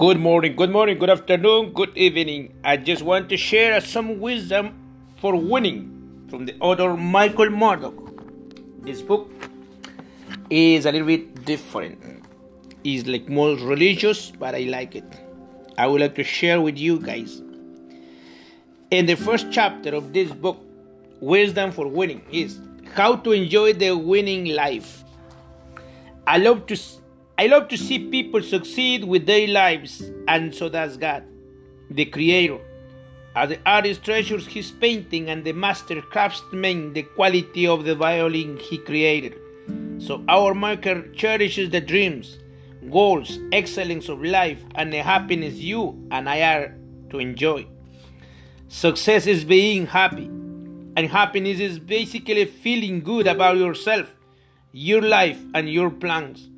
Good morning, good morning, good afternoon, good evening. I just want to share some wisdom for winning from the author Michael Murdock. This book is a little bit different. It's like more religious, but I like it. I would like to share with you guys. In the first chapter of this book, Wisdom for Winning is how to enjoy the winning life. I love to I love to see people succeed with their lives, and so does God, the Creator. As the artist treasures his painting and the master craftsman the quality of the violin he created, so our maker cherishes the dreams, goals, excellence of life, and the happiness you and I are to enjoy. Success is being happy, and happiness is basically feeling good about yourself, your life, and your plans.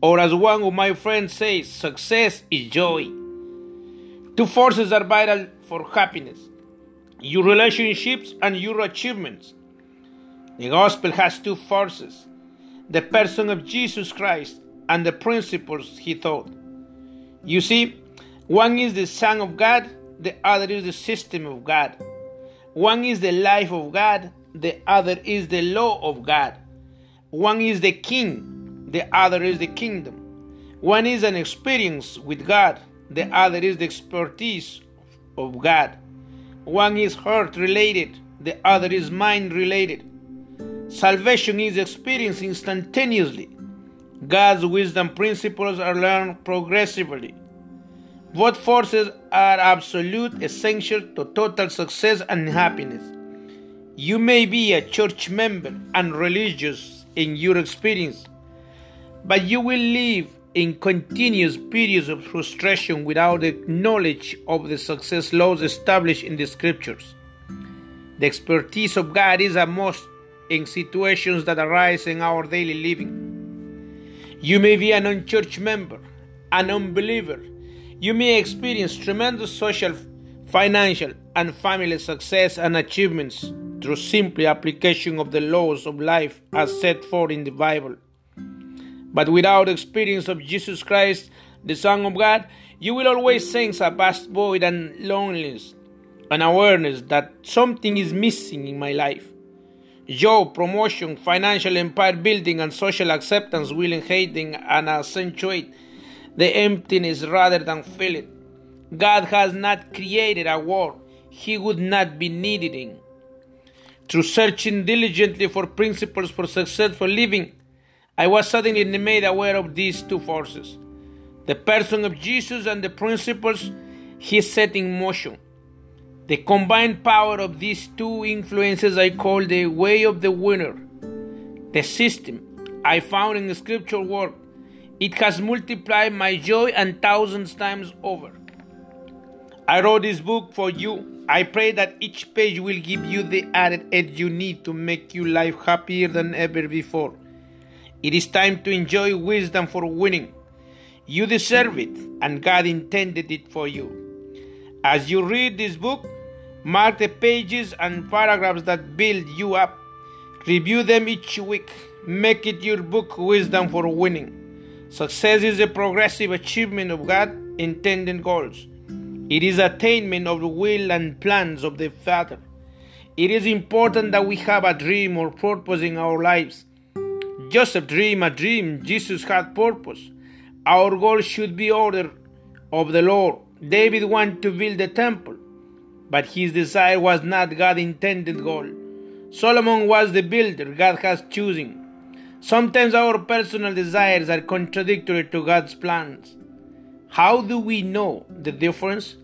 Or, as one of my friends says, success is joy. Two forces are vital for happiness your relationships and your achievements. The gospel has two forces the person of Jesus Christ and the principles he taught. You see, one is the Son of God, the other is the system of God. One is the life of God, the other is the law of God. One is the king, the other is the kingdom. One is an experience with God, the other is the expertise of God. One is heart related, the other is mind related. Salvation is experienced instantaneously. God's wisdom principles are learned progressively. Both forces are absolute essential to total success and happiness. You may be a church member and religious in your experience, but you will live in continuous periods of frustration without the knowledge of the success laws established in the scriptures. The expertise of God is a must in situations that arise in our daily living. You may be an unchurched member, an unbeliever. You may experience tremendous social, financial, and family success and achievements through simple application of the laws of life as set forth in the Bible. But without experience of Jesus Christ, the Son of God, you will always sense a vast void and loneliness, an awareness that something is missing in my life. Job, promotion, financial empire building, and social acceptance will enhance and accentuate the emptiness rather than fill it. God has not created a world he would not be needed in. Through searching diligently for principles for successful living, I was suddenly made aware of these two forces the person of Jesus and the principles he set in motion. The combined power of these two influences I call the way of the winner. The system I found in the scripture work, it has multiplied my joy and thousands times over. I wrote this book for you. I pray that each page will give you the added edge you need to make your life happier than ever before. It is time to enjoy wisdom for winning. You deserve it, and God intended it for you. As you read this book, mark the pages and paragraphs that build you up. Review them each week. Make it your book, Wisdom for Winning. Success is a progressive achievement of God intended goals. It is attainment of the will and plans of the Father. It is important that we have a dream or purpose in our lives. Joseph dreamed a dream. Jesus had purpose. Our goal should be order of the Lord. David wanted to build the temple, but his desire was not God's intended goal. Solomon was the builder God has chosen. Sometimes our personal desires are contradictory to God's plans. How do we know the difference?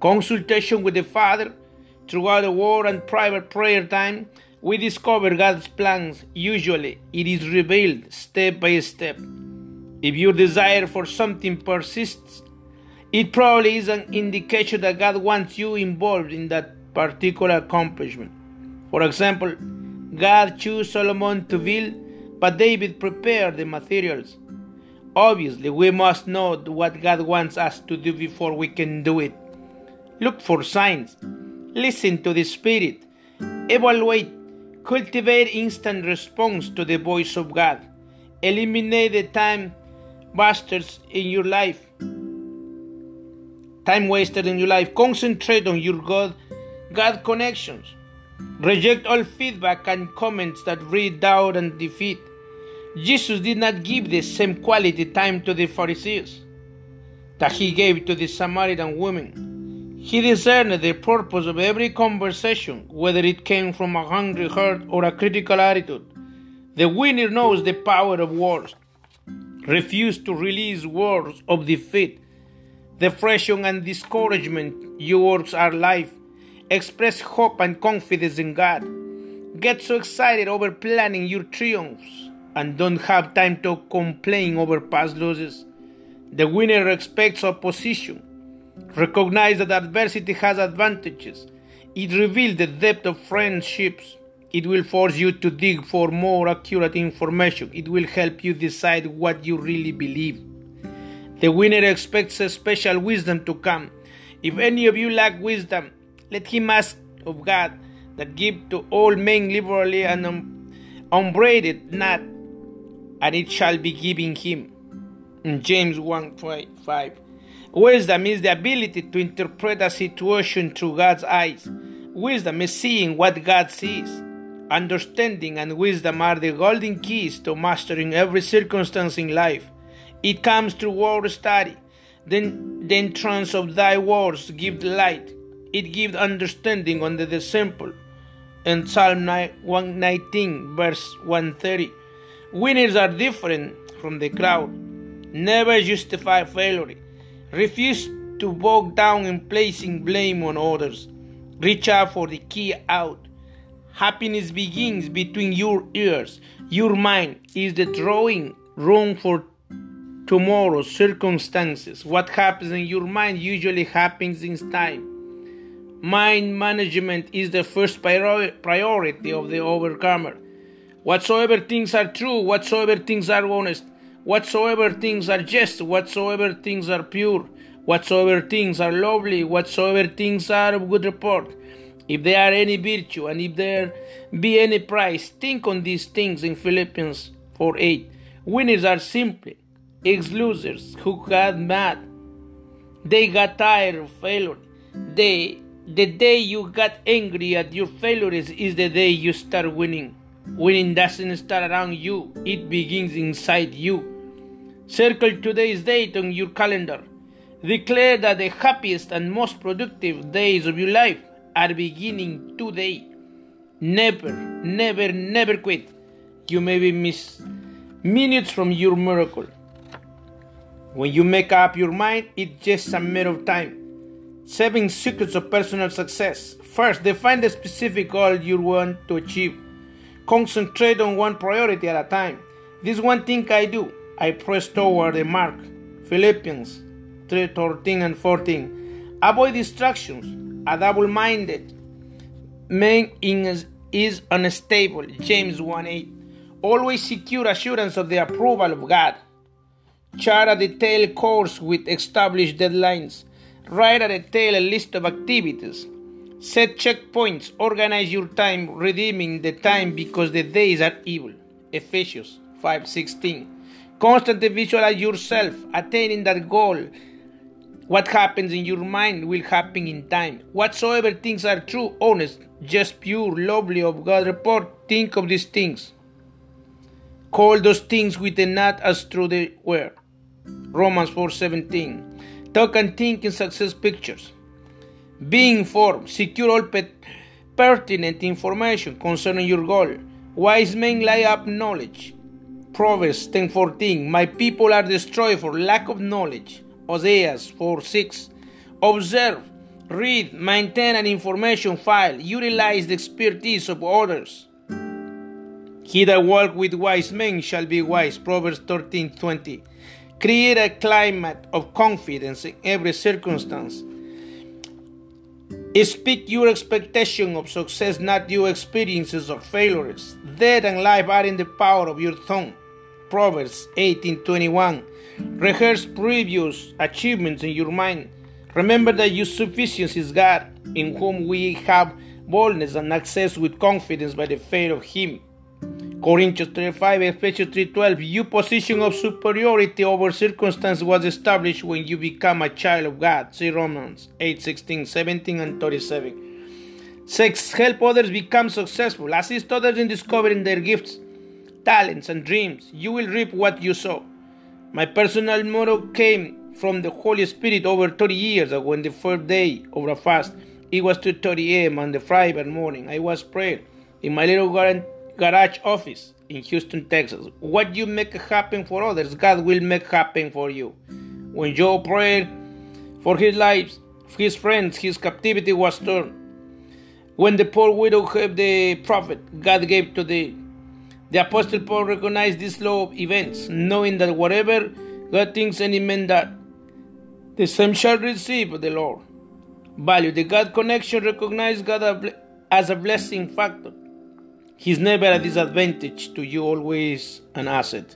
Consultation with the Father throughout the war and private prayer time we discover God's plans. Usually, it is revealed step by step. If your desire for something persists, it probably is an indication that God wants you involved in that particular accomplishment. For example, God chose Solomon to build, but David prepared the materials. Obviously, we must know what God wants us to do before we can do it. Look for signs. Listen to the Spirit. Evaluate Cultivate instant response to the voice of God. Eliminate the time busters in your life. time wasted in your life. Concentrate on your God, God connections. Reject all feedback and comments that breed doubt and defeat. Jesus did not give the same quality time to the Pharisees that he gave to the Samaritan woman. He discerned the purpose of every conversation, whether it came from a hungry heart or a critical attitude. The winner knows the power of words. Refuse to release words of defeat, depression, and discouragement. Your words are life. Express hope and confidence in God. Get so excited over planning your triumphs and don't have time to complain over past losses. The winner expects opposition. Recognize that adversity has advantages. It reveals the depth of friendships. It will force you to dig for more accurate information. It will help you decide what you really believe. The winner expects a special wisdom to come. If any of you lack wisdom, let him ask of God that give to all men liberally and unbraided not, and it shall be given him. In James 1 5. Wisdom is the ability to interpret a situation through God's eyes. Wisdom is seeing what God sees. Understanding and wisdom are the golden keys to mastering every circumstance in life. It comes through word study. Then the entrance of thy words give light. It gives understanding under the simple. In Psalm 119, verse 130. Winners are different from the crowd. Never justify failure. Refuse to bog down in placing blame on others. Reach out for the key out. Happiness begins between your ears. Your mind is the drawing room for tomorrow's circumstances. What happens in your mind usually happens in time. Mind management is the first priority of the overcomer. Whatsoever things are true, whatsoever things are honest, whatsoever things are just, whatsoever things are pure, whatsoever things are lovely, whatsoever things are of good report if there are any virtue and if there be any price, think on these things in Philippians 4 8. Winners are simply ex losers who got mad. They got tired of failure. They, the day you got angry at your failures is the day you start winning. Winning doesn't start around you, it begins inside you. Circle today's date on your calendar. Declare that the happiest and most productive days of your life are beginning today. Never, never, never quit. You may be minutes from your miracle. When you make up your mind, it's just a matter of time. Seven secrets of personal success. First, define the specific goal you want to achieve. Concentrate on one priority at a time. This one thing I do. I press toward the mark. Philippians 3 13 and 14. Avoid distractions. A double minded man is unstable. James 1 8. Always secure assurance of the approval of God. Chart a detailed course with established deadlines. Write a detailed list of activities. Set checkpoints. Organize your time, redeeming the time because the days are evil. Ephesians 5:16. Constantly visualize yourself attaining that goal what happens in your mind will happen in time. Whatsoever things are true, honest, just pure, lovely of God report, think of these things. Call those things with a not as true they were. Romans 4:17. Talk and think in success pictures. Be informed. Secure all pertinent information concerning your goal. Wise men lay up knowledge. Proverbs 10:14. My people are destroyed for lack of knowledge. Hosea 4 6. Observe, read, maintain an information file, utilize the expertise of others. He that walk with wise men shall be wise. Proverbs 13:20 Create a climate of confidence in every circumstance. Speak your expectation of success, not your experiences of failures. Death and life are in the power of your tongue. Proverbs 18:21. Rehearse previous achievements in your mind. Remember that your sufficiency is God, in whom we have boldness and access with confidence by the faith of Him. Corinthians 35, Ephesians 3.12 Your position of superiority over circumstance was established when you become a child of God. See Romans 8:16, 17, and 37. 6. Help others become successful. Assist others in discovering their gifts, talents, and dreams. You will reap what you sow. My personal motto came from the Holy Spirit over 30 years ago on the first day of a fast. It was 2.30 a.m. on the Friday morning. I was praying in my little garage office in Houston, Texas. What you make happen for others, God will make happen for you. When Job prayed for his life, his friends, his captivity was torn. When the poor widow helped the prophet God gave to the the apostle Paul recognized this law of events, knowing that whatever God thinks any man that the same shall receive the Lord. Value the God connection, recognize God as a blessing factor. He's never a disadvantage to you, always an asset.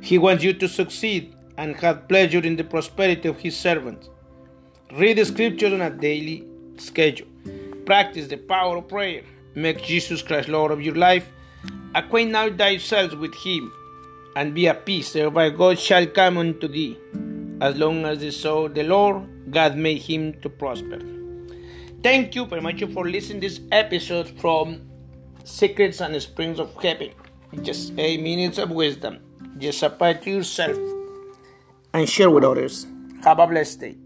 He wants you to succeed and have pleasure in the prosperity of His servants. Read the scriptures on a daily schedule. Practice the power of prayer. Make Jesus Christ Lord of your life. Acquaint now thyself with Him, and be at peace, thereby God shall come unto thee. As long as they saw the Lord, God made him to prosper. Thank you very much for listening this episode from secrets and springs of heaven. Just eight minutes of wisdom. Just apply to yourself and share with others. Have a blessed day.